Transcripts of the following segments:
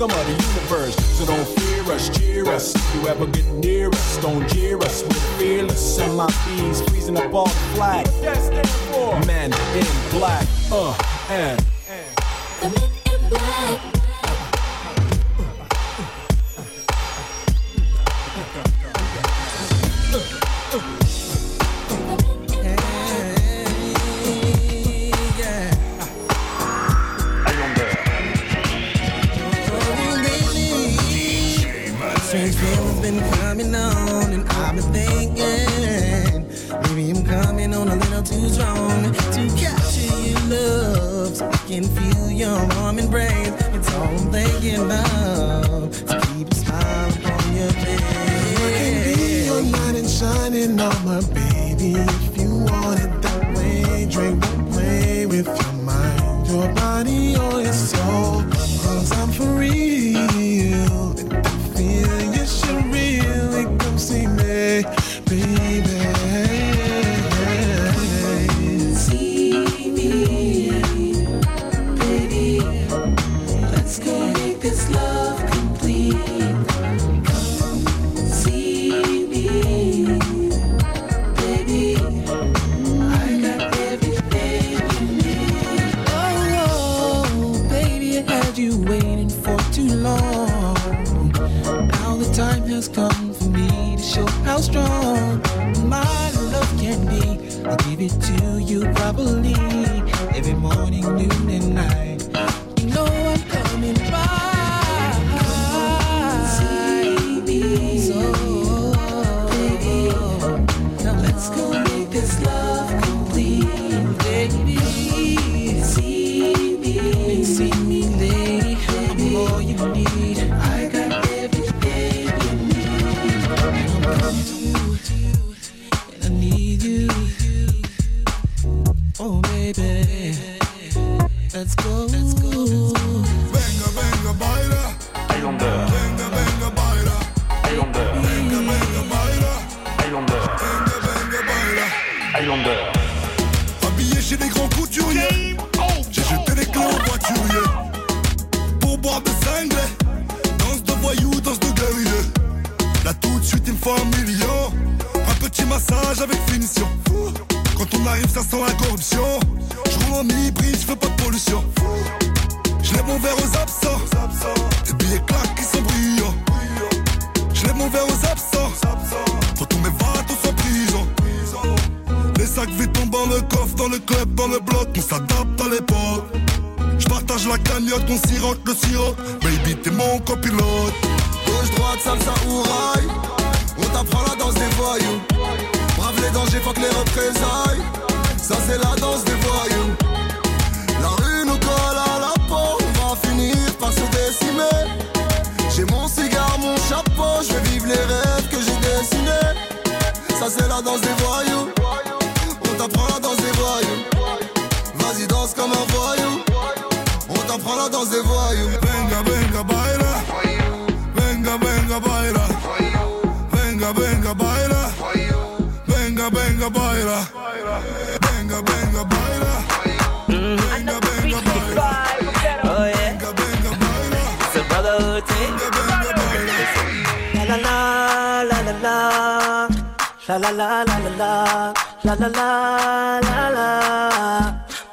scum of the universe. So don't fear us, cheer us. If you ever get near us, don't jeer us. We're fearless. And my bees freezing up all the flag. On t'apprend la danse des voyous. Brave les dangers, fuck les représailles. Ça, c'est la danse des voyous. La rue nous colle à la peau, on va finir par se décimer. J'ai mon cigare, mon chapeau, je vais vivre les rêves que j'ai dessinés. Ça, c'est la danse des voyous. On t'apprend la danse des voyous. Vas-y, danse comme un voyou. On t'apprend la danse des voyous. Baila. Venga, venga, baila. Venga, venga, baila. Oh yeah, Venga, venga, baila. it's a brotherhood thing. Venga, venga, baila. La la la la la la la la la la la la la la la la.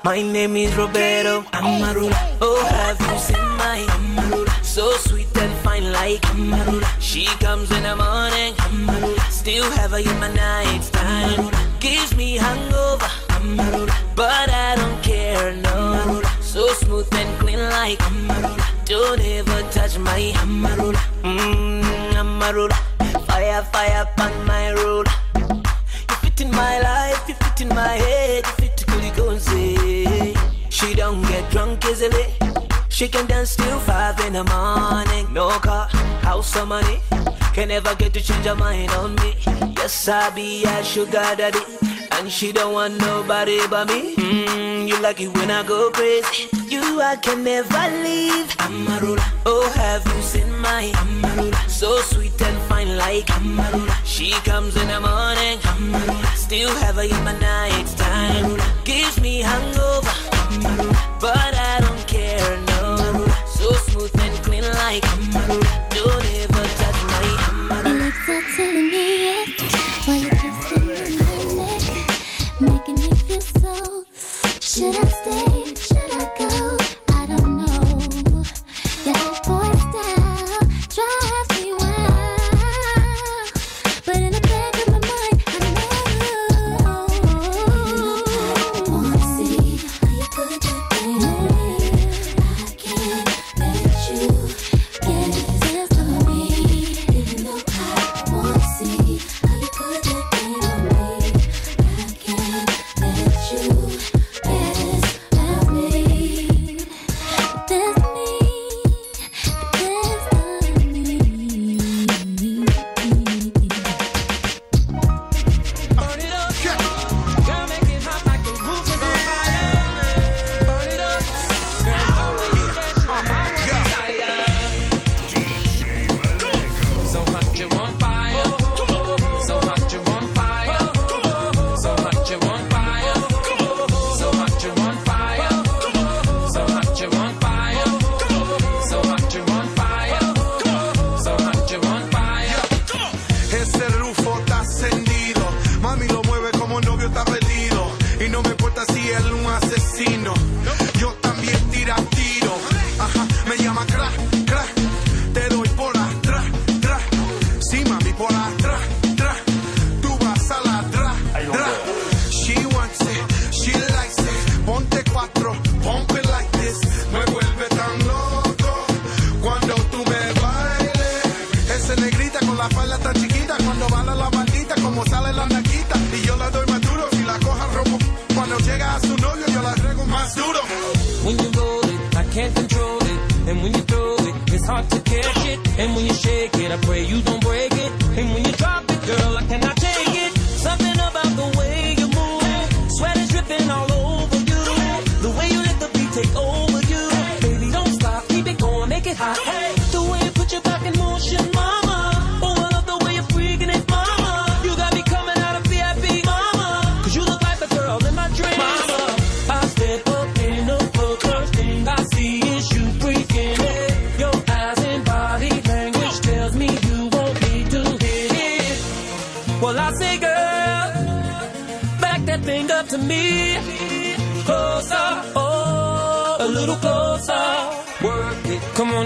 My name is Roberto Amarula. Oh, have you seen my Amarula? So sweet and fine like Amarula. She comes in the morning, Amarula. Still have her in my night time. Gives me hangover, But I don't care, no. So smooth and clean like Don't ever touch my Amarula. Mmm, Amarula. Fire, fire on my roller. You fit in my life, you fit in my head, you fit to. She don't get drunk easily. She can dance till five in the morning. No car, house or money. Can never get to change her mind on me. Yes, I be a sugar daddy. And she don't want nobody but me. Mm, you like it when I go crazy. You, I can never leave. I'm a ruler. Oh, have you seen my Amarula? So sweet and fine like Amarula. She comes in the morning. Amarula. Still have her in my night time. Gives me hangover. Amarula. But I don't care, no. So smooth and clean like Amarula Stop telling me it.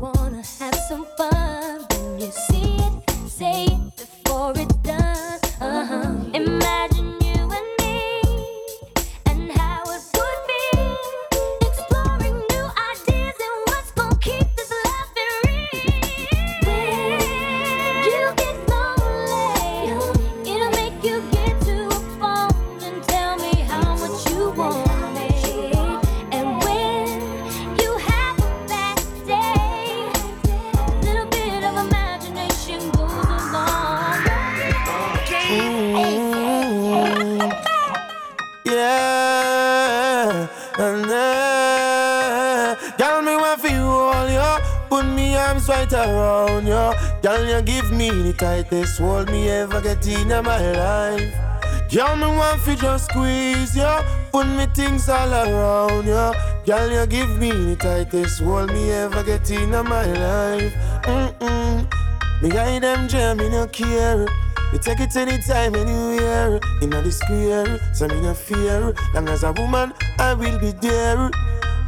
wanna have some fun. When you see it, say it before it. In my life. Girl, me want fi just squeeze you, put me things all around you. Girl, you give me the tightest hold me ever get in my life. Mm-mm. Me guide them jam, me no care. You take it anytime, anywhere. In the square, so me no fear. Long as a woman, I will be there.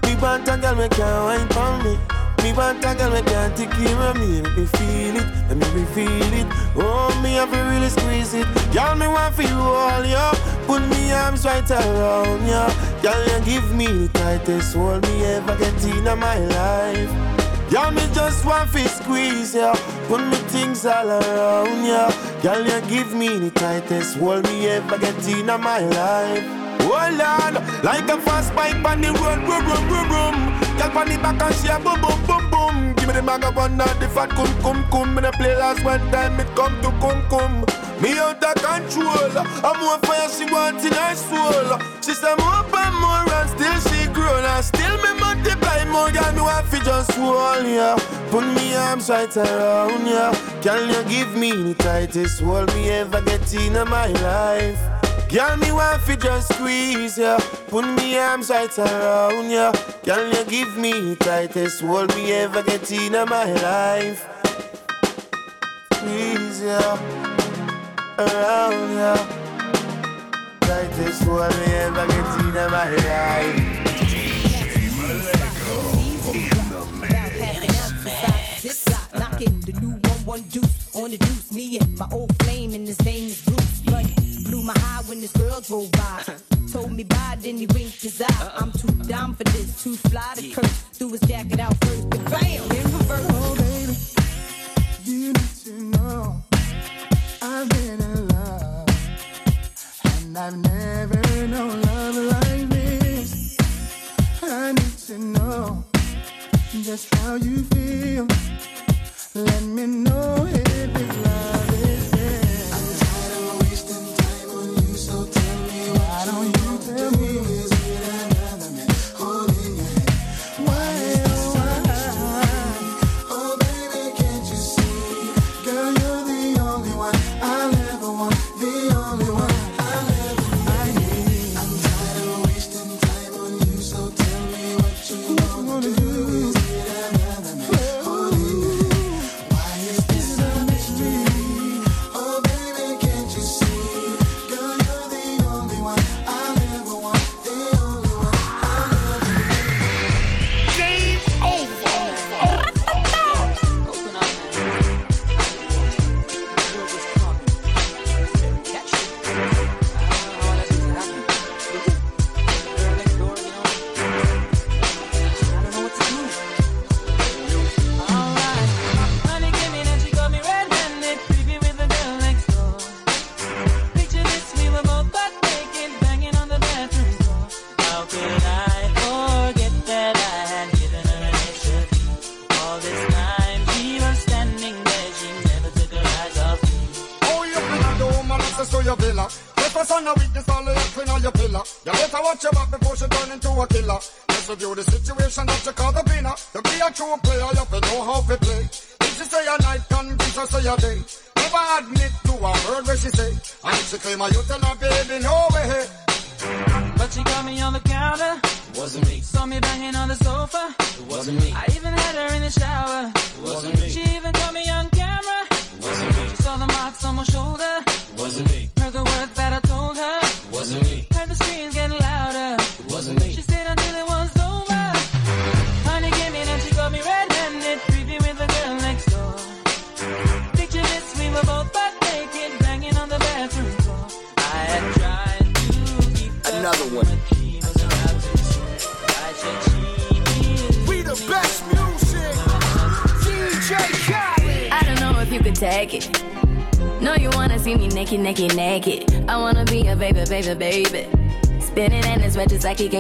Me want a girl, me can't wine for me. Me want a girl, me can't take care of me. Let me feel it, let me feel it. Oh, me have to really squeeze it. Girl, me want for you all you. Put me arms right around you. Girl, you give me the tightest hold me ever get in my life. Girl, me just want to squeeze ya. Put me things all around ya. Girl, you give me the tightest hold me ever get in my life. Oh, hold on, like a fast bike on the road, boom, boom, boom, boom. Girl, on the back and she a boom, boom, boom, boom. Give me the maga one now, the fat cum, cum, cum. Me the play last one time, it come to cum, cum. Me out of control. I'm more fire, she want in her soul. She say more and more and still she grown and still me multiply more. Girl, me want fi just hold ya. Put me arms right around ya. Can you give me the tightest hold me ever get in my life? Girl, me want fi just squeeze ya. Put me arms right around ya. Can you give me tightest hold me ever get in my life? Squeeze ya around ya. Tightest hold me ever get in my life. Knocking the new one one deuce on the deuce. Me and my old flame, and his name is Bruce. Blew my high when this girl drove by. Told me bye, then he winked his eye. I'm too down for this, too fly to curse. Threw his jacket out first, but bam, in reverse. Oh, baby, you need to know I've been in love, and I've never known love like this. I need to know just how you feel. Let me know if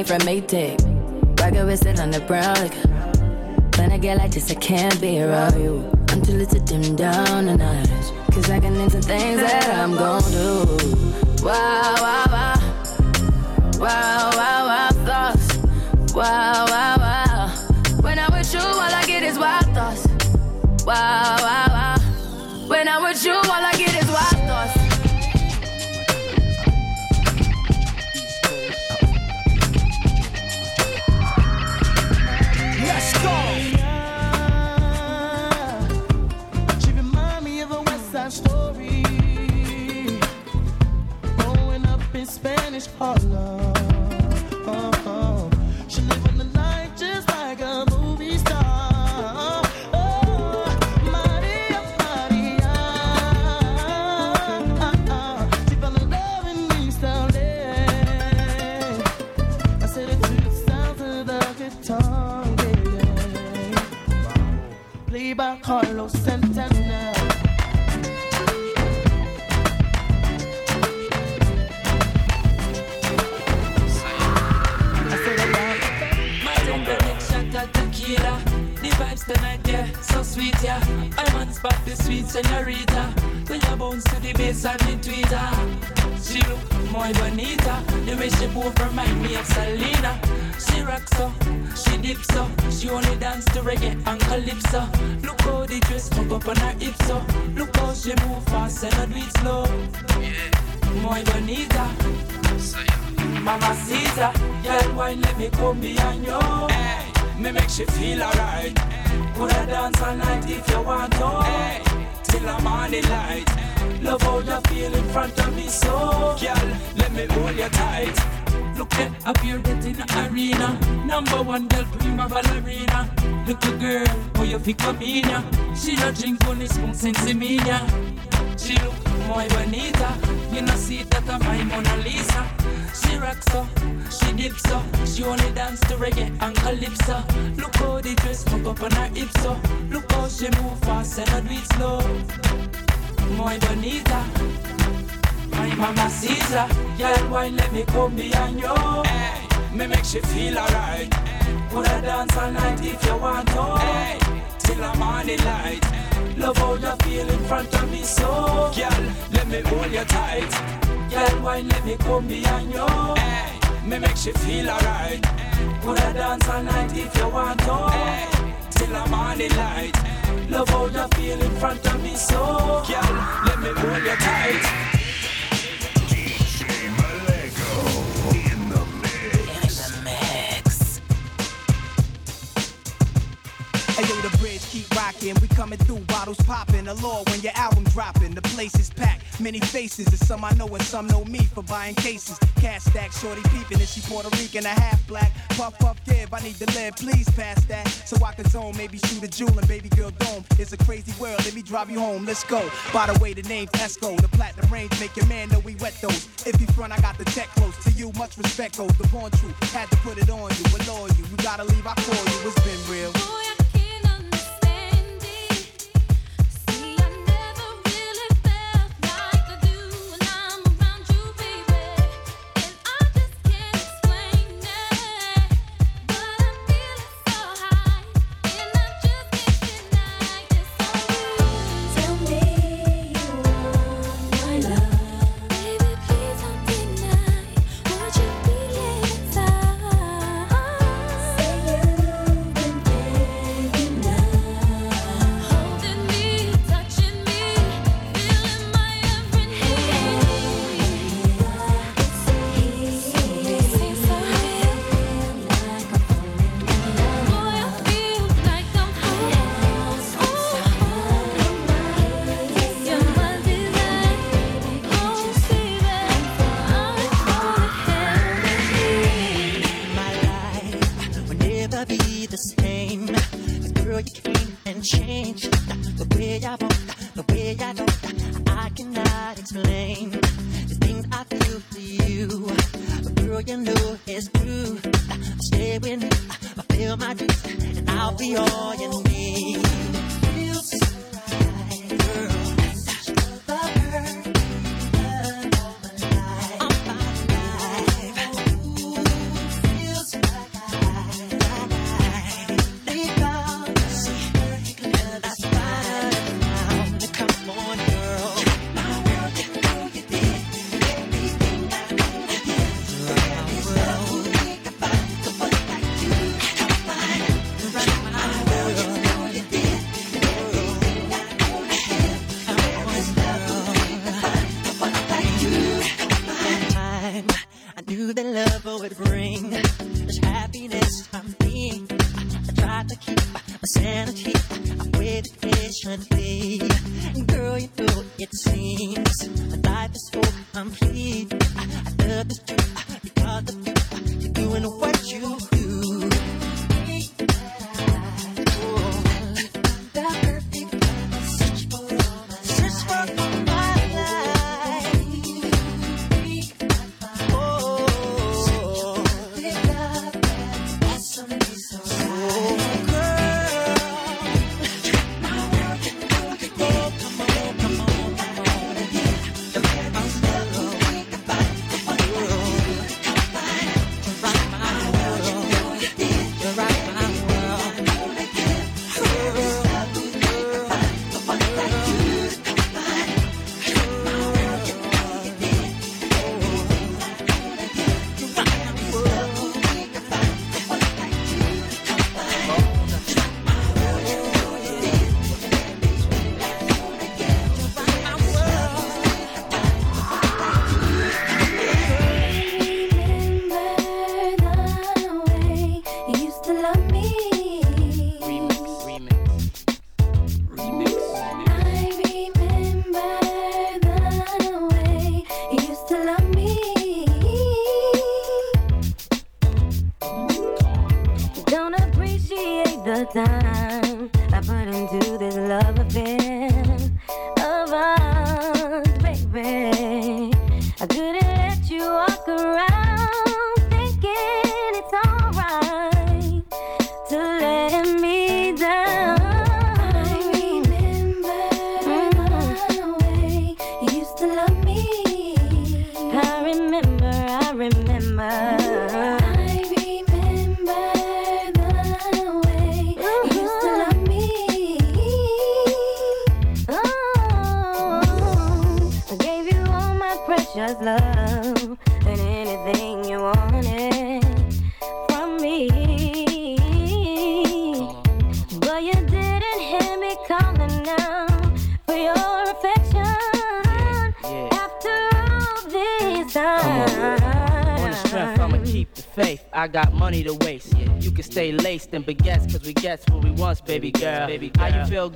came from Maytag. Rocket it on the brown liquor. When I get like this, I can't be around you until it's a dim down and night. In Spanish Harlem. Oh, oh, She live on the line just like a movie star. Oh, Maria, Maria. Ah, ah. She fell in love in East. I said the sound of the guitar. Played by Carlos Santana. Sweet, yeah. I'm on spot, the sweet senorita. When you bounce to the bass and the tweeter. She look muy bonita. The way she move remind me of Selena. She rocks so, she dips so. She only dance to reggae and calypso. Look how the dress come up on her hips so. Look how she move fast and I do it slow. Muy bonita. Mama Caesar, girl, why let me come behind you. Hey, me make she feel alright. Coulda dance all night if you want to. Hey, till the light. Love how you feel in front of me, so girl, let me hold you tight. Look at up here getting the arena. Number one girl, prima ballerina. Little girl, how you in ya? She no drink only spoon since. She look muy bonita. You know see that I'm my Mona Lisa. She rocks so, she dips so. She only dance to reggae and calypso. Look how the dress come up on her hips so. Look how she move fast and I do it slow. Muy bonita. My mama Caesar, girl, why let me come behind you? Hey, me make she feel alright. Coulda dance all night if you want to. Hey, till I'm on the light. Love how you feel in front of me, so girl, let me hold you tight. Girl, why let me come behind you? Hey, me make she feel alright. Coulda dance all night if you want to. Hey, till the light. Love how you feel in front of me, so girl, let me hold you tight. Keep rocking. We coming through, bottles popping. The law when your album dropping. The place is packed, many faces. And some I know and some know me for buying cases. Cash stack, shorty peeping. And she Puerto Rican, a half black. Puff, puff, give. I need to live, please pass that. So I can zone, maybe shoot a jewel and baby girl dome. It's a crazy world, let me drive you home. Let's go. By the way, the name's Esco. The platinum range make your man know we wet those. If you front, I got the tech close. To you, much respect goes. The born truth, had to put it on you. Allure you, you gotta leave, I call you. It's been real. My dreams, and I'll be all you need.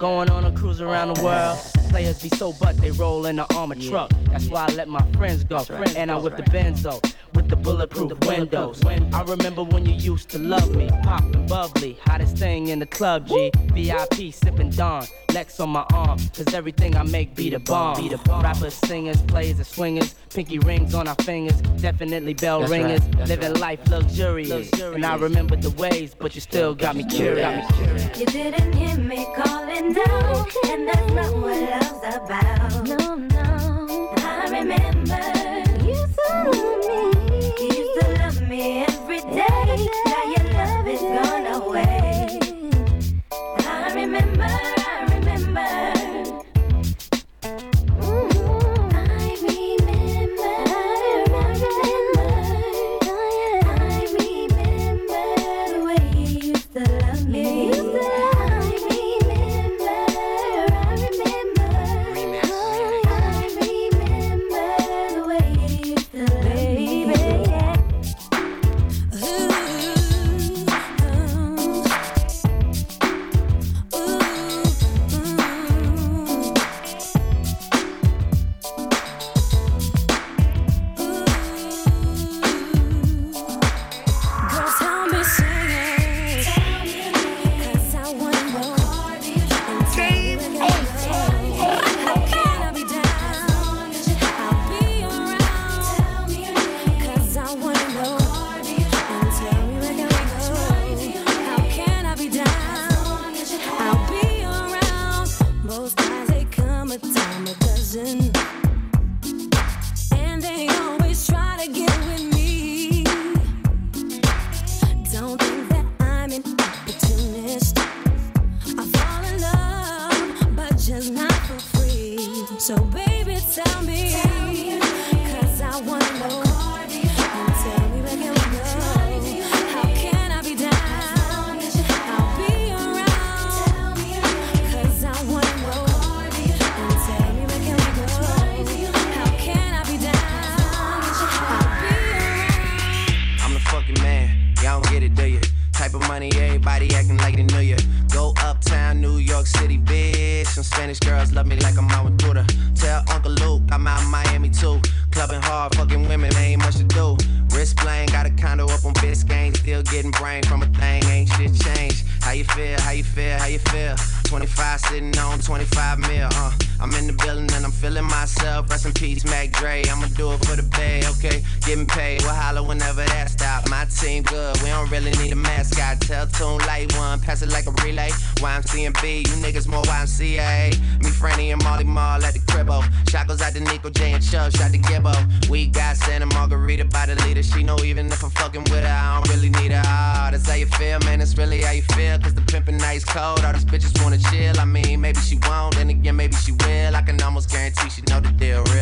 Going on a cruise around the world. Players be so butt, they roll in the armored yeah. truck. That's why I let my friends go. Right. And I'm with the Benzo the bulletproof windows. I remember when you used to love me, poppin' bubbly, hottest thing in the club. G VIP sippin' Don, Lex on my arm, cause everything I make be the bomb. Be the bomb. Rappers, singers, players, and swingers, pinky rings on our fingers, definitely bell That's ringers, right. living right. life luxurious. And I remember the ways, but you still got me curious. You didn't hear me calling down, and that's not what love's about. No, no. I remember you saw me me every day. Now your love is gone away. I remember, I remember. Peace, Mac Dre. I'ma do it for the bay, okay? Getting paid, we'll holler whenever that stop. My team good, we don't really need a mascot. Tell Tune Light One, pass it like a relay. YMC and B, you niggas more YMCA. Me, Franny, and Molly Mall at the cribbo. Shot goes out to Nico J and Chubb, shot to Gibbo. We got Santa Margarita by the leader. She know even if I'm fucking with her, I don't really need her. Ah, that's how you feel, man. That's really how you feel. Cause the pimpin' nice cold. All these bitches wanna chill. I mean, maybe she won't, then again, maybe she will. I can almost guarantee she know the deal. Real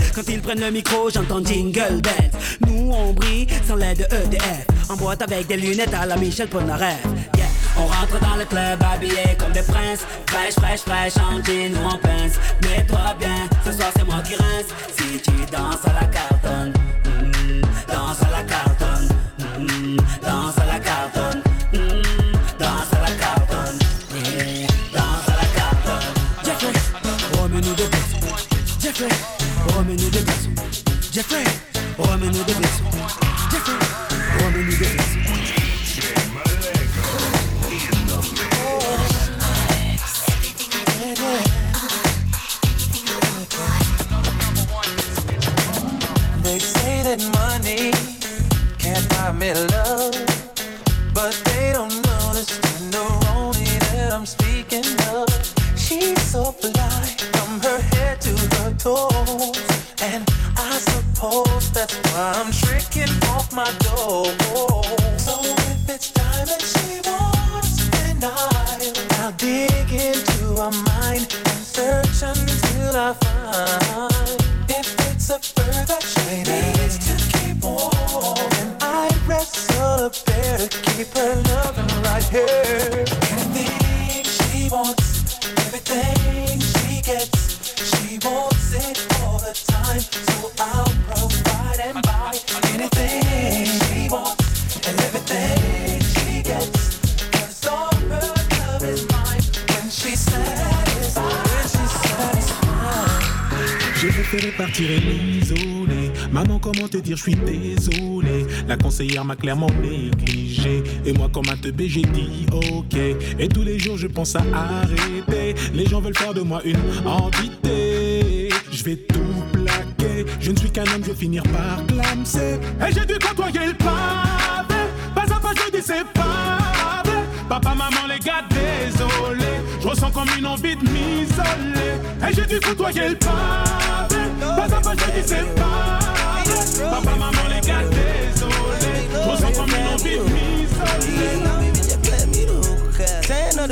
Quand ils prennent le micro, j'entends jingle bells. Nous on brille sans l'aide de EDF. En boîte avec des lunettes à la Michel Polnareff. Yeah. On rentre dans le club habillé comme des princes. Fraîche, fraîche, fraîche, en jean ou en pince. Mets-toi bien, ce soir c'est moi qui rince. Si tu danses à la cartonne, mm, danse à la cartonne, Jeffrey, remets-nous de glaçons. Jeffrey, remets-nous de glaçons. They say that money can't buy me love, m'a clairement négligé. Et moi, comme un teubé, j'ai dit ok. Et tous les jours, je pense à arrêter. Les gens veulent faire de moi une entité. Je vais tout plaquer. Je ne suis qu'un homme, je vais finir par clamser. Et j'ai dû côtoyer le pavé. Pas à pas, je dis c'est vrai. Papa, maman, les gars, désolé. Je ressens comme une envie de m'isoler. Et j'ai dû côtoyer le pavé. Pas à pas, je dis c'est pas vrai. Papa, maman, les gars, désolé.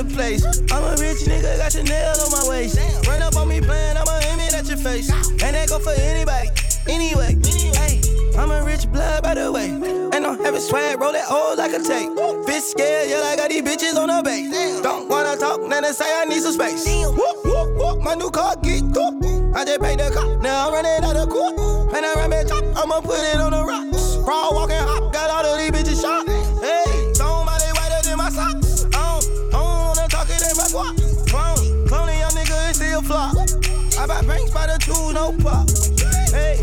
Place. I'm a rich nigga, got your Chanel on my waist. Run up on me playing, I'ma aim it at your face. And that go for anybody, anyway. Hey, I'm a rich blood, by the way. And I'm having swag, roll that old like a tape. Bitch scared, yeah, I got these bitches on the base. Don't wanna talk, now they say I need some space. Whoop, whoop, whoop, my new car get cool. I just paid the cop, now I'm running out of court. And I run back top, I'ma put it on the rocks. Raw walking hop, got all of these bitches shot. By no pop. Hey,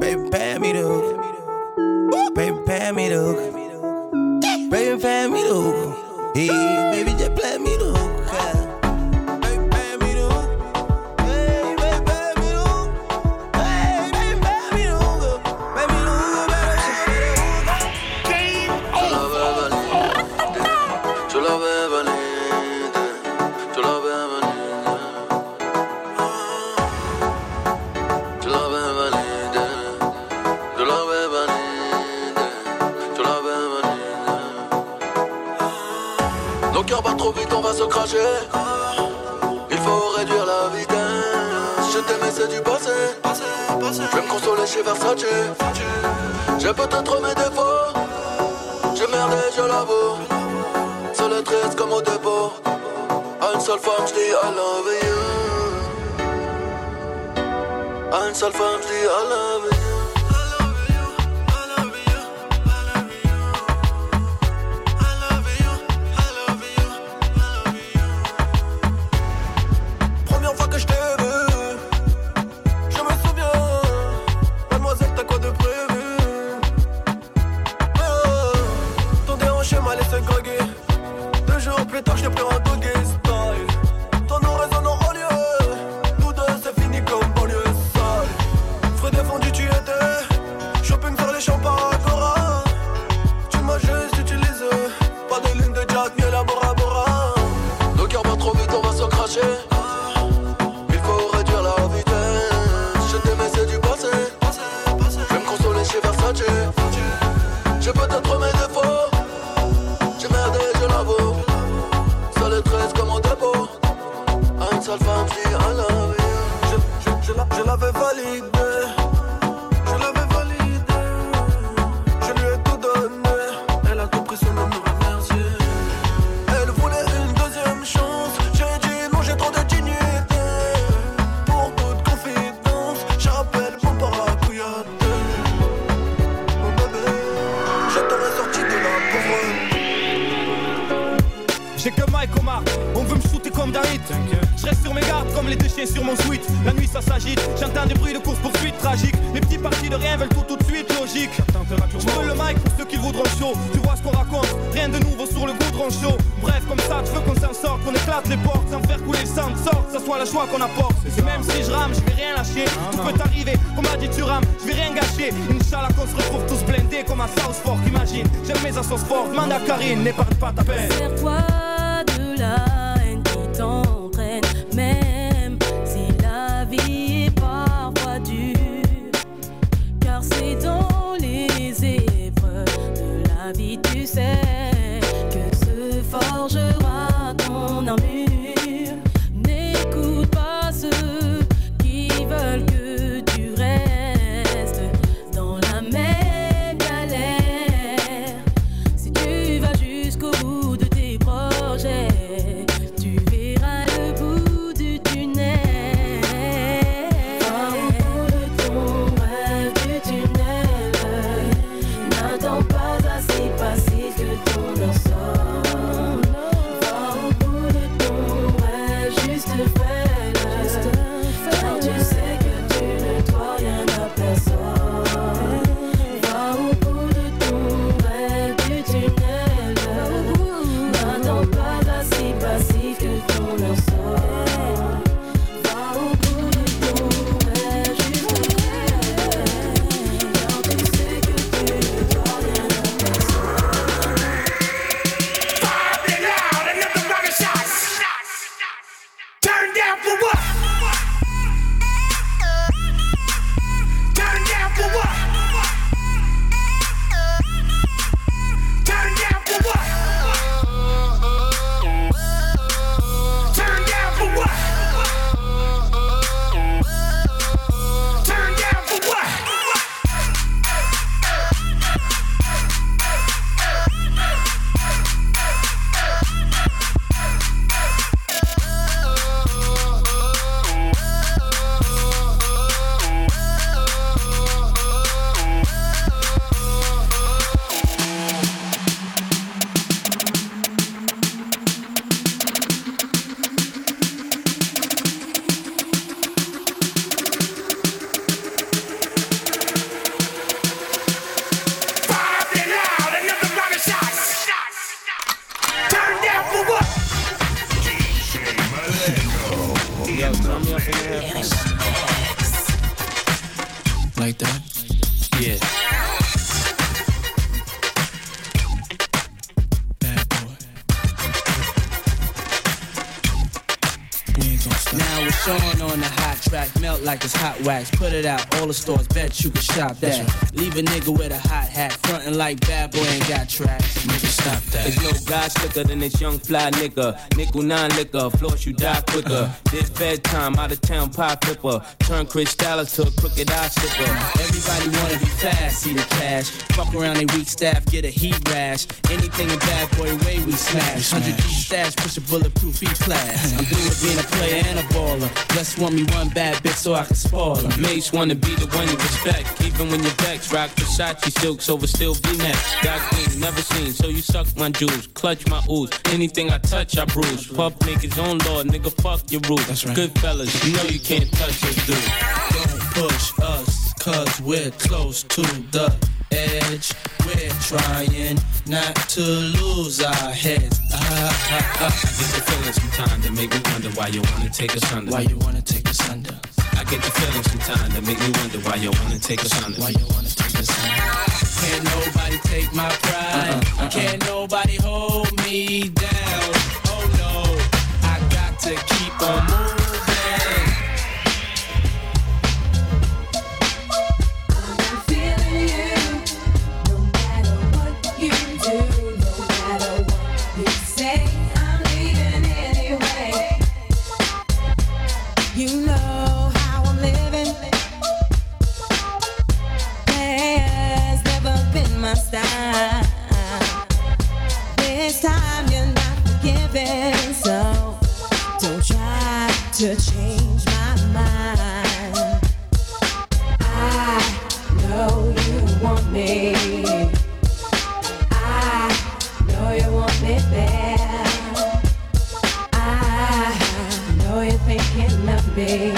baby, pay me the hook. Baby, pay me the hook. Baby, pay me the hook. Hey, baby, Versace. J'ai peut-être mes défauts, j'ai merdé, je l'avoue. Seul et triste comme au dépôt, à une seule femme, je dis I love you. À une seule femme, je dis I love you. Than this young fly nigga. Nickel nine liquor, floss you die quicker. This bedtime, out of town pie flipper. Turn Chris Dallas to a crooked eye slipper. Everybody wanna be fast, see the cash. Fuck around they weak staff, get a heat rash. Anything a bad boy way we smash. 100 G stash, push a bulletproof E class. I'm through with being a player and a baller. Just want me one bad bitch so I can spoil her. Mase wanna be the one you respect. Even when you're rock Versace silks over still V-neck. Got queen, never seen, so you suck my jewels. Clutch my ooze. Anything I touch, I bruise. Puff make his own law, nigga, fuck your rules. That's right. Good fellas, you know you can't touch us, dude. Don't push us, cause we're close to the edge. We're trying not to lose our heads. Ah, ah, ah. I get the feeling sometimes that make me wonder why you wanna take us under. Why you wanna take us under? I get the feeling sometimes that make me wonder why you wanna take us under. Why you wanna take us under? Can't nobody take my pride. Can't nobody hold me down. To keep to change my mind. I know you want me. I know you want me there. I know you're thinking of me.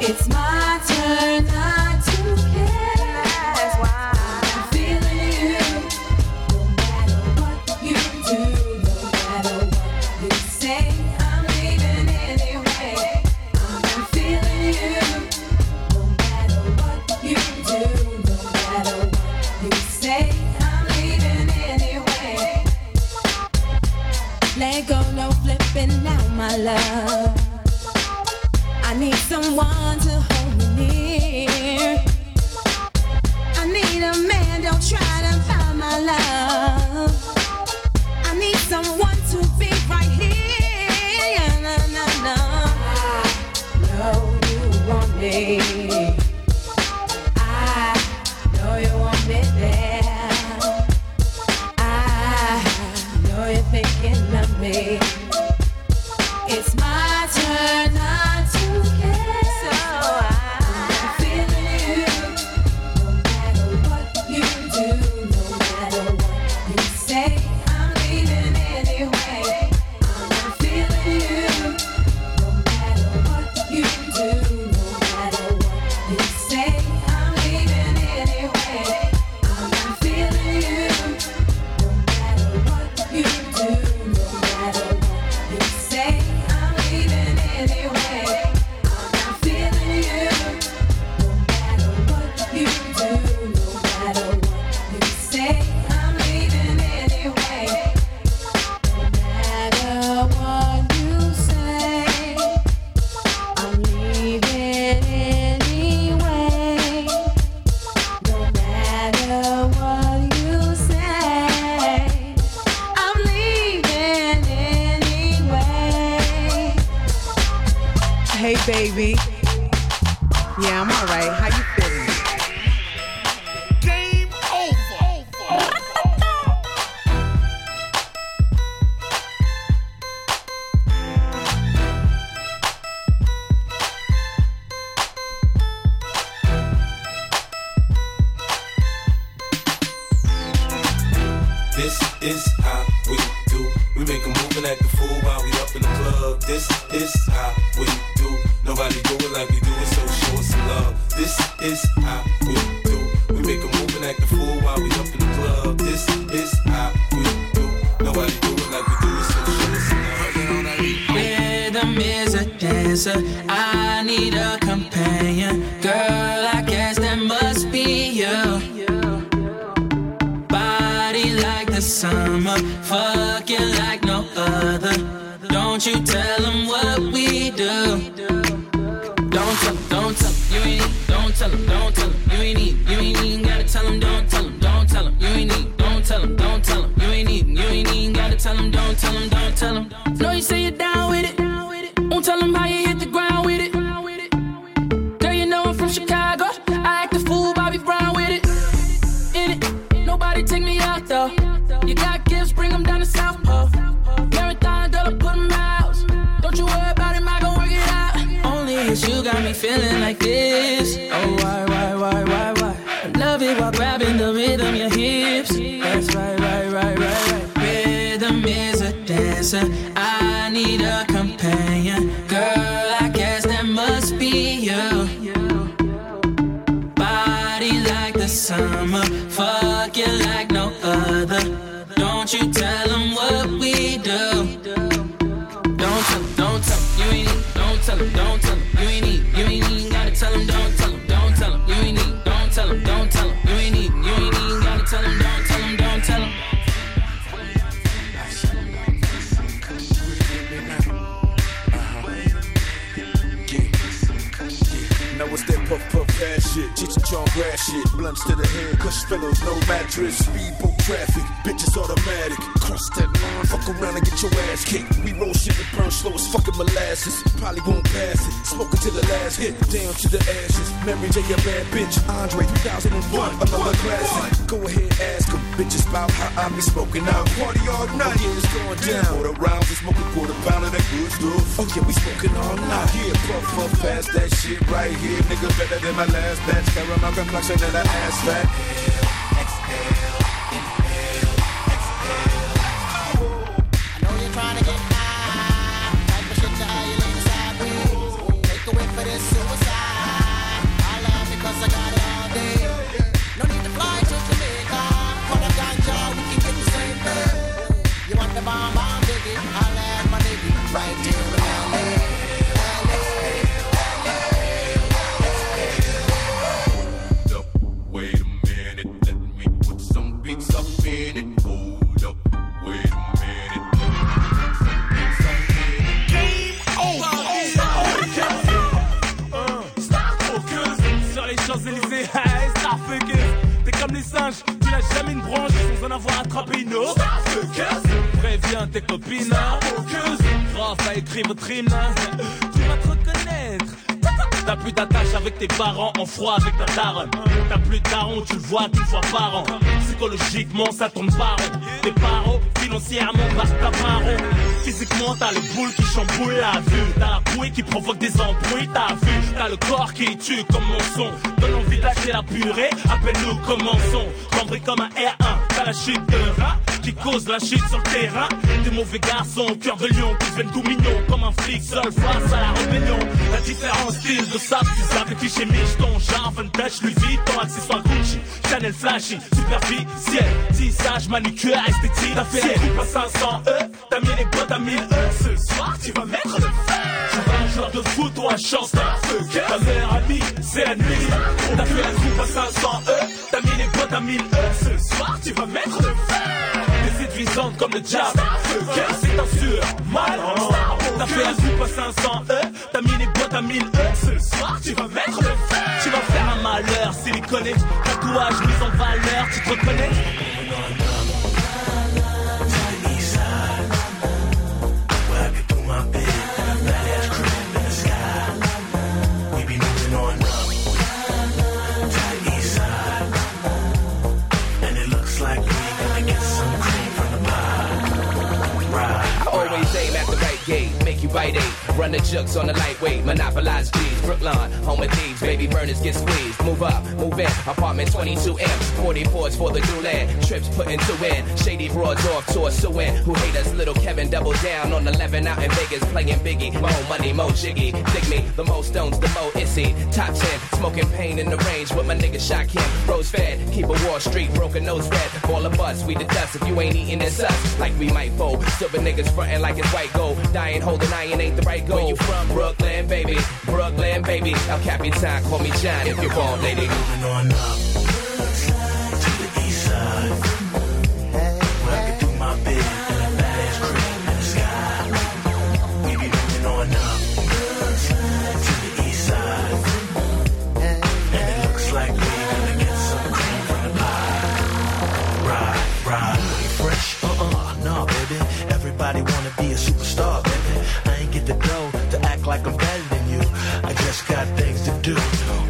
It's no now, my love. I need someone to hold me near. I need a man, don't try to find my love. I need someone to be right here. Yeah, no, no, no. I know you want me. We do. We make a move and act a fool while we up in the club. This is how we do. Nobody do it like we do it, so show us some love. This is how we do. We make a move and act a fool while we up in the club. This is how we do. Nobody do it like we do it, so show us some love. Rhythm is a dancer. I need a companion. Girl, summer, fucking like no other. Don't you tell them what we do. ain't need, don't tell him, don't tell him. You ain't need, you ain't even gotta tell him, don't tell him, don't tell him. You ain't need, don't tell him, don't tell him. You ain't need, you ain't even gotta tell him, don't tell him, don't tell him. No, you say you're down with it. Won't tell him how you dancer. I need a companion. Blunts to the head, cush pillows, no mattress. Speedboat traffic, bitches automatic. Cross that line, fuck around and get your ass kicked. We roll shit slow as fucking molasses. Probably won't pass it. Smoking to the last hit, down to the ashes. Mary J, a bad bitch. Andre 2001, another classic. Go ahead, ask them. Bitches about how I be smoking out. Party all night, yeah, it's going down. Quarter rounds, and smoking quarter pound of that good stuff. Oh yeah, we smoking all night. Yeah, puff puff past that shit right here. Nigga better than my last batch. Caramel complexion and an ass fat. Wait tes copines, Starfuckers Prof a écrit votre hymne, tu vas te reconnaître T'as plus d'attache avec tes parents, en froid avec ta daronne. T'as plus daron, tu le vois qu'une fois par an. Psychologiquement, ça tourne par. Tes parents, financièrement, marche ta par rond. Physiquement, t'as les boules qui chamboulent la vue. T'as la bouée qui provoque des embrouilles, t'as vu. T'as le corps qui tue comme mon son. Donne envie lâcher la purée, appelle-nous commençons. Cambré comme un R1, t'as la chute de rat qui cause la chute sur le terrain. Des mauvais garçons, cœur de lion, qui deviennent tout mignons comme un flic seul face à la rébellion. La différence style de ça, tu savais cliché ton genre vintage, Louis Vuitton, accessoire Gucci, Chanel flashy, superficiel, tissage, manucure, esthétique. T'as fait coupe à 500 E, t'as mis les boîtes à 1000 E. Ce soir, tu vas mettre le feu. Un joueur de foot ou un chanteur. Ta meilleure amie, c'est la nuit. T'as fait la coupe à 500 E, t'as mis les boîtes à 1000 E. Ce soir, tu vas mettre le feu. Séduisante comme le diable. C'est un sûr, mal. T'as fait la coupe à 500 E, t'as mis les boîtes à 1000 E. Ce soir, tu vas mettre le feu. Tu vas faire un malheur, siliconé. Tatouage mis en valeur, tu te reconnais? Bite eight. Run the jugs on the lightweight, monopolize G's. Brooklyn, home of thieves, baby burners get squeezed. Move up, move in, apartment 22M. 44s for the Dulan, trips putting two in. Shady broads off to tour suing. Who hate us, little Kevin double down on 11 out in Vegas, playing Biggie. Mo money, mo jiggy. Dig me, the most stones, the mo issy. Top 10, smoking pain in the range with my nigga Shot Kim. Rose fed, keep a Wall Street, broken nose red. Ball of bust, we the dust. If you ain't eating this us, like we might fold. Silver niggas frontin' like it's white gold. Dying, holding iron ain't the right go. Where you from? Brooklyn, baby. Brooklyn, baby. El Capitan, call me John if you're born, lady. Moving on up. To the east side. My a badass crib in the sky. We be moving on up. To the east side. And it looks like we gonna get some pie. Ride, ride. Fresh, uh-uh, nah, baby. Everybody wanna be a superstar ain't the dough to act like I'm better than you. I just got things to do.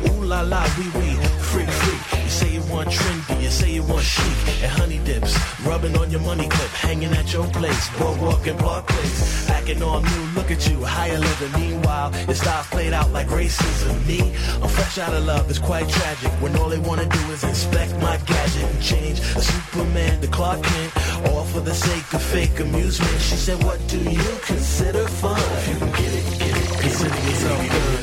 Ooh la la, wee wee, freak freak. You say you want trendy, you say you want chic and honey dips, rubbing on your money clip, hanging at your place, boardwalk and Park Place, acting all new. Look at you, higher living. Meanwhile, your style's played out like racism. Me, I'm fresh out of love. It's quite tragic when all they wanna do is inspect my gadget and change a Superman to Clark Kent, all for the sake of fake amusement. She said, What do you consider fun? If you can get it, get it, consider yourself good on up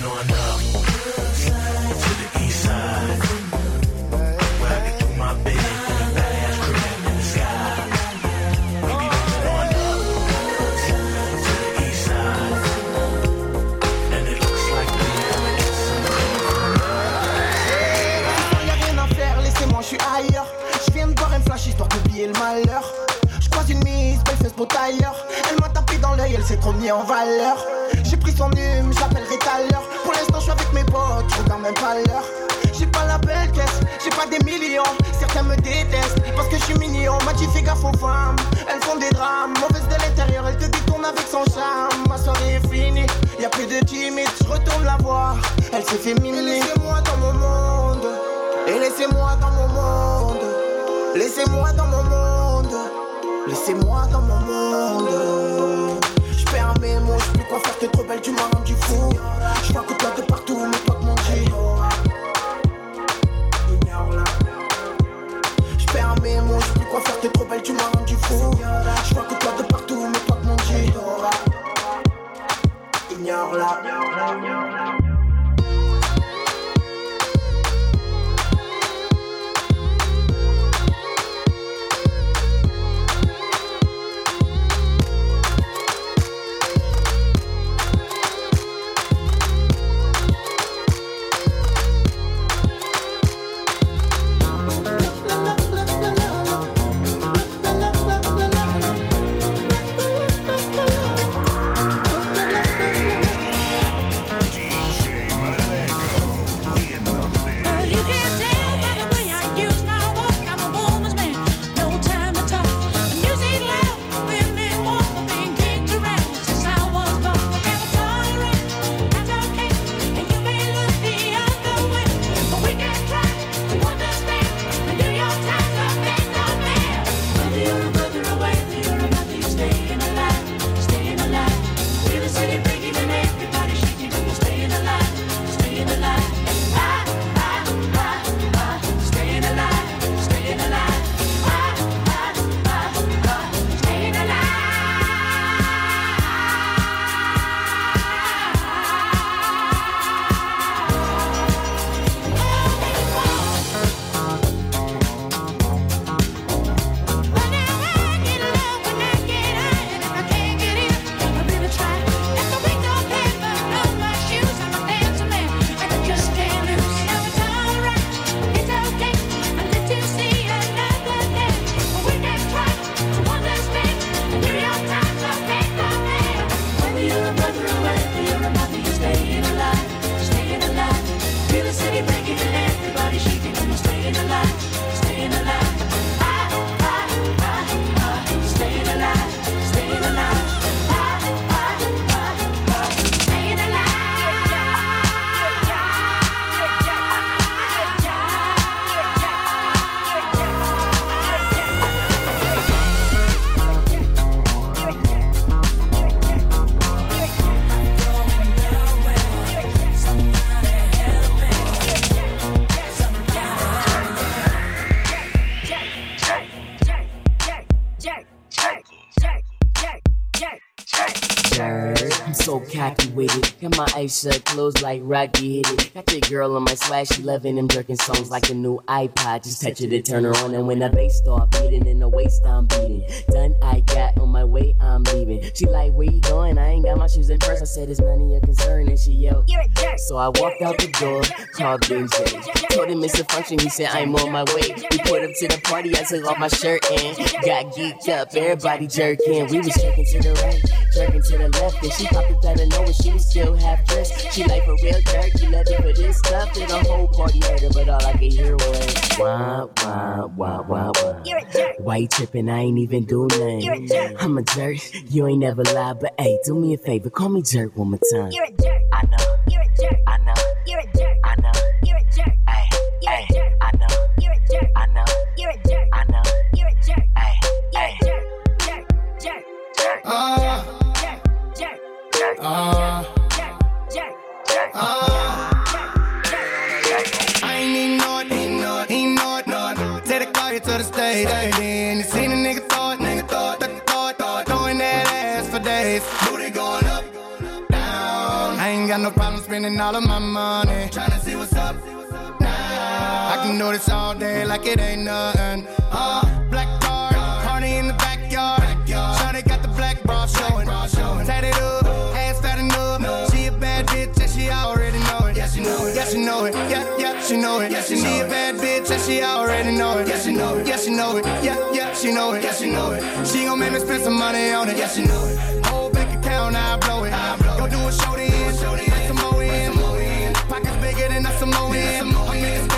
trop mis en valeur. J'ai pris son hume, j'appellerai tout l'heure. Pour l'instant, je suis avec mes potes, je regarde même pas l'heure. J'ai pas la belle caisse, j'ai pas des millions. Certains me détestent parce que je suis mignon. M'a dit fais gaffe aux femmes, elles font des drames. Mauvaise de l'intérieur, elle te détourne avec son charme. Ma soirée est finie, y a plus de timide, je retourne la voir. Elle s'est fait. Laissez-moi dans mon monde, et laissez-moi dans mon monde. Laissez-moi dans mon monde, laissez-moi dans mon monde. Quoi faire, t'es trop belle, tu m'as rendu fou. Je vois que toi de partout, mais toi de mon G. Je perds mes mots, je plus quoi faire, t'es trop belle, tu m'as rendu fou. Je vois que toi de partout, mais toi de mon G. Ignore-la. Eyes shut, closed like Rocky hit it. Got your girl on my swag, she loving them jerking songs like a new iPod. Just touch it and turn her on, and when the bass start beating, in the waist I'm beating. Done, I got on my way, I'm leaving. She like, where you going? I ain't got my shoes in first. I said, it's none of your concern, and she yelled, You're a jerk. So I walked out the door, called Ben J. Told him it's a function, he said, I'm on my way. We put up to the party, I took off my shirt and got geeked up. Everybody jerking, we was jerking to the right. Jerking to the left, and she popped it out of nowhere. She was still half dressed. She like for real jerk. She love it for this stuff. And the whole party heard her, but all I could hear was wah wah wah wah wah. You're a jerk. Why you tripping? I ain't even do nothing. You're a jerk. I'm a jerk. You ain't never lied, but hey, do me a favor, call me jerk one more time. You're a jerk. I know. You're a jerk. I know. You're a jerk. I know. You're a jerk. Hey, hey, ah. I ain't need it, ain't it, ain't. Take the car to the stage. You seen a nigga thought, nigga thought, thought, thought, thought, throwing that ass for days. Booty going up, down. I ain't got no problem spending all of my money. Tryna see what's up. Now. I can do this all day like it ain't nothing. Uh, black car, party in the backyard. Shawty got the black bra showing. Tatted she know it. Yeah, she know it. Yeah, she know it. Yeah, she, a bad bitch and she already know it. Yeah, she know it. Yeah, she know it. Yeah, yeah, she know it. Yeah, she know it. She gon' make me spend some money on it. Yeah, she know it. Whole bank account, I blow it. Go do a show then. Make some more in. Pockets bigger than a Samoan. I'm in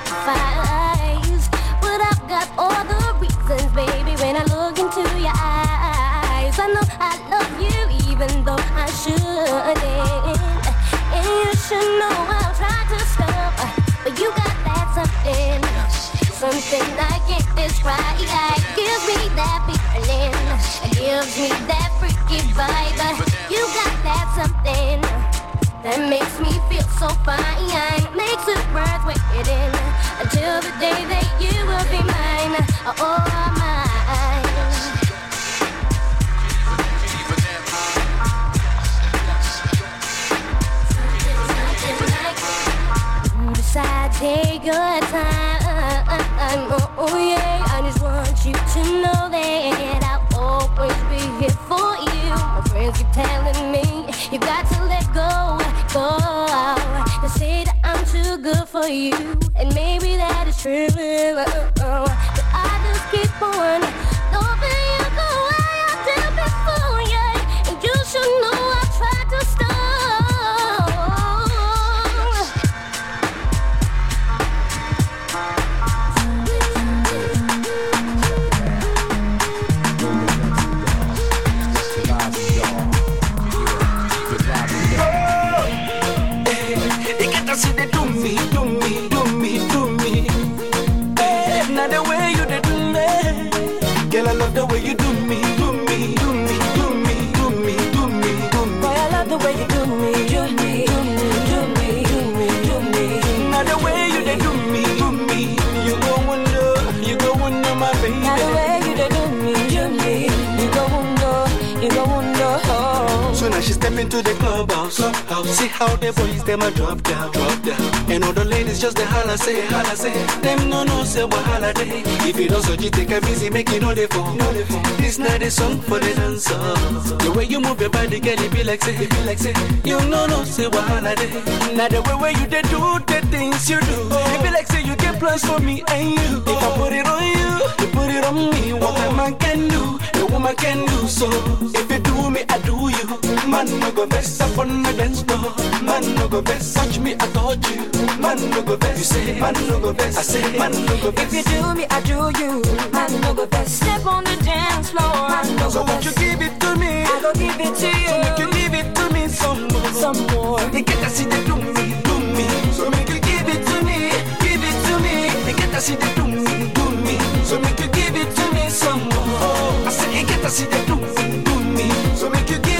sacrifice. But I've got all the reasons, baby, when I look into your eyes. I know I love you, even though I shouldn't. And you should know I'll try to stop, but you got that something, something I can't describe. Gives me that feeling, gives me that freaky vibe. You got that something that makes me feel so fine, makes it worth waiting until the day that you will be mine. Oh, oh mine. You decide, take your time. Oh, oh, yeah, I just want you to know clubhouse, clubhouse. See how the boys them a drop down, drop down. And all the ladies just the holla say, holla say. Them no no say what holiday. If you don't so you take a busy, fall, no dey fall. This not a song for the dancer. The way you move your body, girl, it be like say, it be like say. You no no say what holiday. Now the way where you dey do the things you do, it be like say you get plans for me and you. If I put it on you, you put it on me. What a man can do, woman can do so. If you do me, I do you. Man, no go vex up on my dance floor. Man, no go vex, touch me, I touch you. Man, no go vex, you say. Man, no go vex, I say. Man, no go vex. If you do me, I do you. Man, no go vex, step on the dance floor. Man, no so go won't you give it to me? I go give it to you. So make you give it to me some more. Some more. You get to see the do me, do me. So make you give it to me, give it to me. You get to see the do me, do me. So make you give it to me some more fantasy that do, do me. So make you give.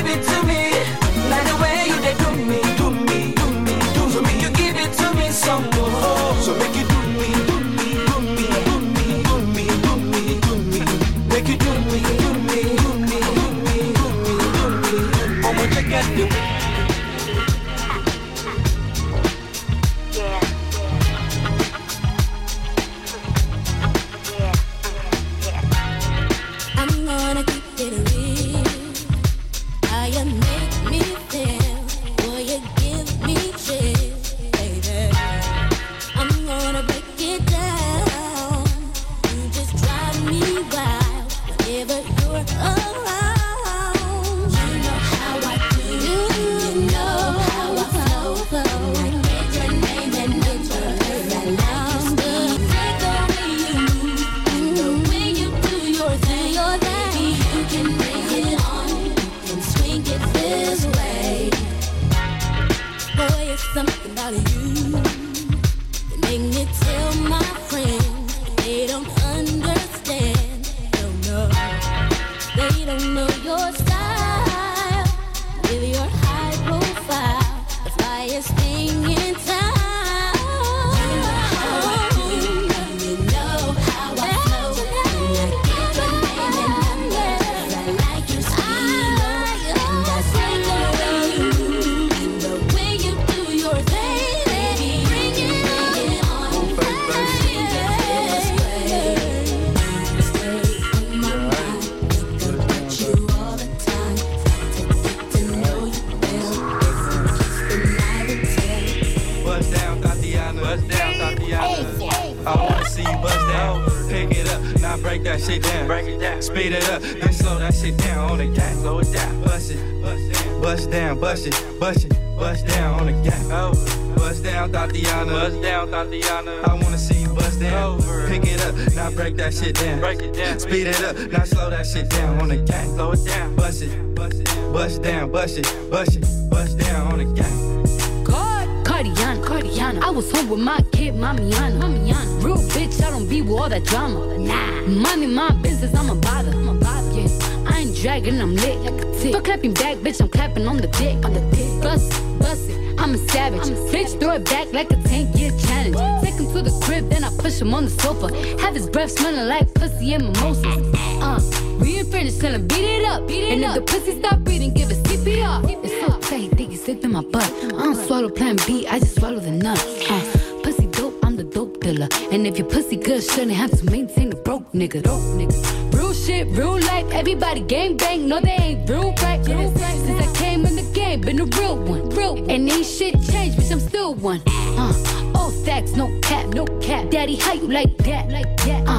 Ain't finished, tell him beat it up. Beat it and if the pussy stop breathing, give it CPR. It's so tight, think he slipped in my butt. I don't swallow plan B, I just swallow the nuts. Uh, pussy dope, I'm the dope dealer. And if your pussy good, shouldn't have to maintain the broke nigga. Broke nigga. Real shit, real life, everybody gang bang. No, they ain't real right. Since I came in the game, been a real one. Real. And ain't shit changed, bitch, I'm still one. Uh, all facts, no cap, no cap. Daddy, how you like that? Like that? Uh,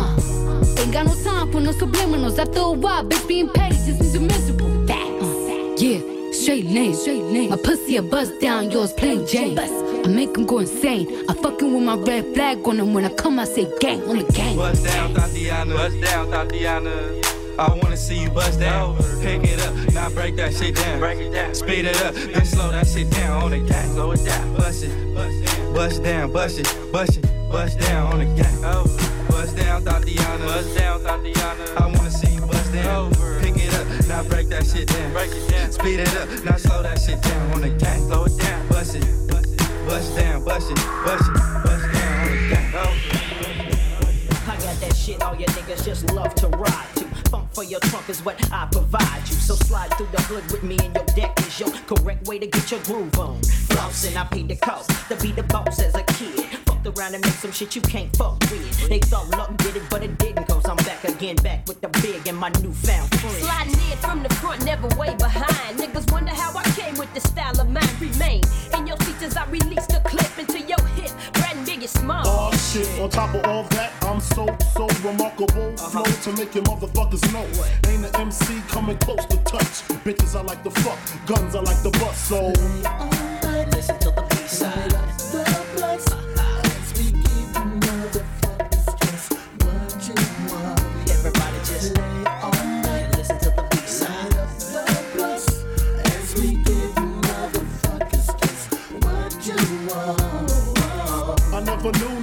ain't got no time for no subliminals. After a while, bitch, being petty just means you're miserable. That, uh, yeah. Straight lane, straight lane. My pussy a bust down, yours plain Jane. I make make 'em go insane. I fucking with my red flag on them when I come, I say gang on the gang. Bust down, Tatiana. Bust down, Tatiana. I wanna see you bust down. Pick it up, now break that shit down. Break it down. Speed it up, then slow that shit down on the gas. Slow it down. Bust it, bust down, bust it, bust it, bust down on the gas. Oh, bust down, Tatiana. Bust down, Tatiana. I wanna see you bust down. Pick it up, now break that shit down. Break it down. Speed it up, now slow that shit down on the gas. Slow it down. Bust it, bust it, bust down, bust it, bust it, bust down on the gas. Oh. I got that shit all your niggas just love to ride to. Funk for your trunk is what I provide you. So slide through the hood with me and your deck is your correct way to get your groove on. Flossing, I paid the cost to be the boss as a kid. Fucked around and make some shit you can't fuck with. They thought luck did it, but it didn't. Cause I'm back again, back with the big and my newfound friend. Sliding in from the front, never way behind. Niggas wonder how I came with the style of mine. Remain in your seats as I release the clip into your hip. Brand big and small. Oh shit, on top of all that, I'm so, so remarkable. Uh-huh. Flow to make your motherfuckers know. Ain't an MC coming close to touch. Bitches I like to fuck, guns I like to bust, so. Listen to the B-side. Everybody uh-huh.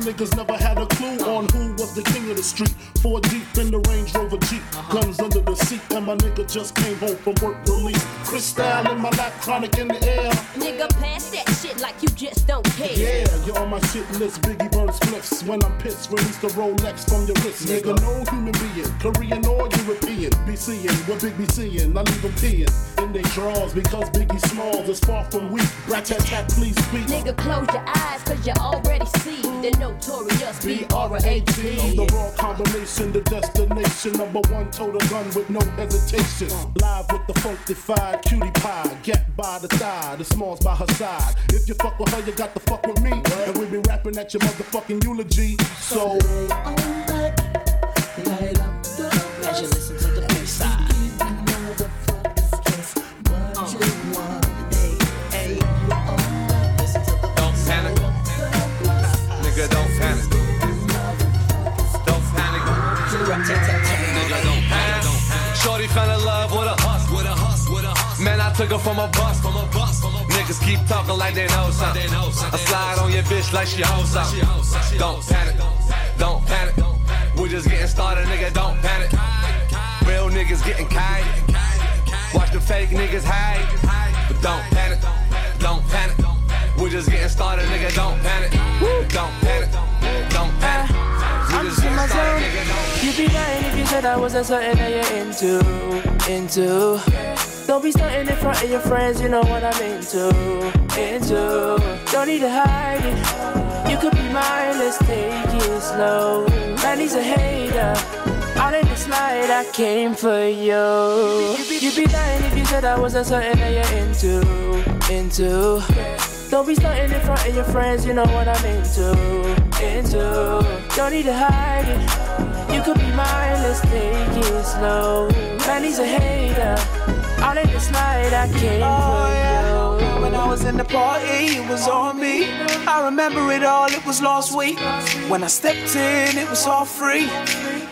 Niggas never had a clue on who the king of the street. Four deep in the Range Rover Jeep, uh-huh. guns under the seat, and my nigga just came home from work release. Cristal in my lap, chronic in the air. Nigga, pass that shit like you just don't care. Yeah, you're on my shit list. Biggie burns spliffs. When I'm pissed, release the Rolex from your wrist. Nigga, no human being, Korean or European. Be seeing what Big be seeing. I leave them peeing in they drawers because Biggie Smalls is far from weak. Rat tat tat, please speak. Nigga, close your eyes, cause you already see the notorious B-R-A-T, B-R-A-T. the raw combination, the destination, number one total gun with no hesitation. Live with the funkified cutie pie, get by the thigh, the smalls by her side. If you fuck with her, you got to fuck with me, and we be rapping at your motherfucking eulogy. So. As you listen took her from a bus, from a bus, from a Nigga, niggas keep talking like they know something. I slide on your bitch like she hoes something. Don't panic, don't panic. We just getting started, nigga, don't panic. Real niggas getting kind. Watch the fake niggas hide. But don't panic, don't panic. We just getting started, nigga, don't panic. Don't panic, don't panic. We just started, nigga, don't You'd be lying if you said I wasn't something that you're into, into. Don't be stunting in front of your friends, you know what I'm into, into. Don't need to hide it. You could be mine, let's take it slow. Man, he's a hater. All in the slide, I came for you. You'd be lying if you said I wasn't something that you're into, into. Don't be stunting in front of your friends, you know what I'm into, into. Don't need to hide it. You could be mine, let's take it slow. Man, he's a hater. All in the slide, I came oh, for you. When I was in the party, it was on me. I remember it all, it was last week. When I stepped in, it was all free.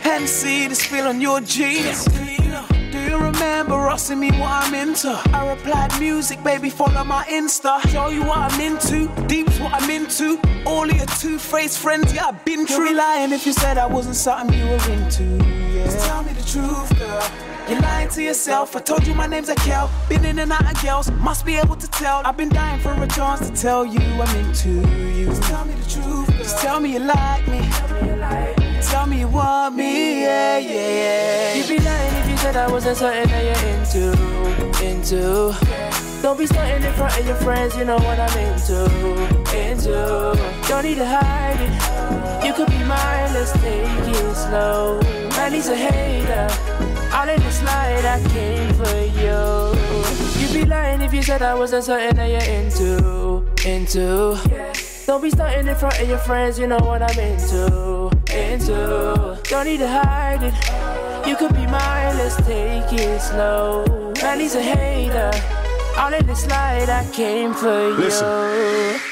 And see the spill on your jeans. Do you remember asking me what I'm into? I replied, music, baby, follow my Insta. Show you what I'm into, deep's what I'm into. All of your two-faced friends, yeah, I've been through. You'd be lying if you said I wasn't something you were into, yeah. Just tell me the truth, girl. You're lying to yourself. I told you my name's Akel. Been in and out of girls, must be able to tell. I've been dying for a chance to tell you I'm into you. Just tell me the truth, girl. Just tell me you like me. Tell me you want me, yeah, yeah, yeah. You'd be lying if you said I wasn't something that you're into, into. Don't be stunting in front of your friends, you know what I'm into, into. Don't need to hide it. You could be mine, let's take it slow. Man, he's a hater. All in this slide, I came for you. You'd be lying if you said I wasn't something that you're into, into. Don't be stunting in front of your friends, you know what I'm into, into. Don't need to hide it. You could be mine, let's take it slow. Man, he's a hater. All in the slide, I came for you. Listen.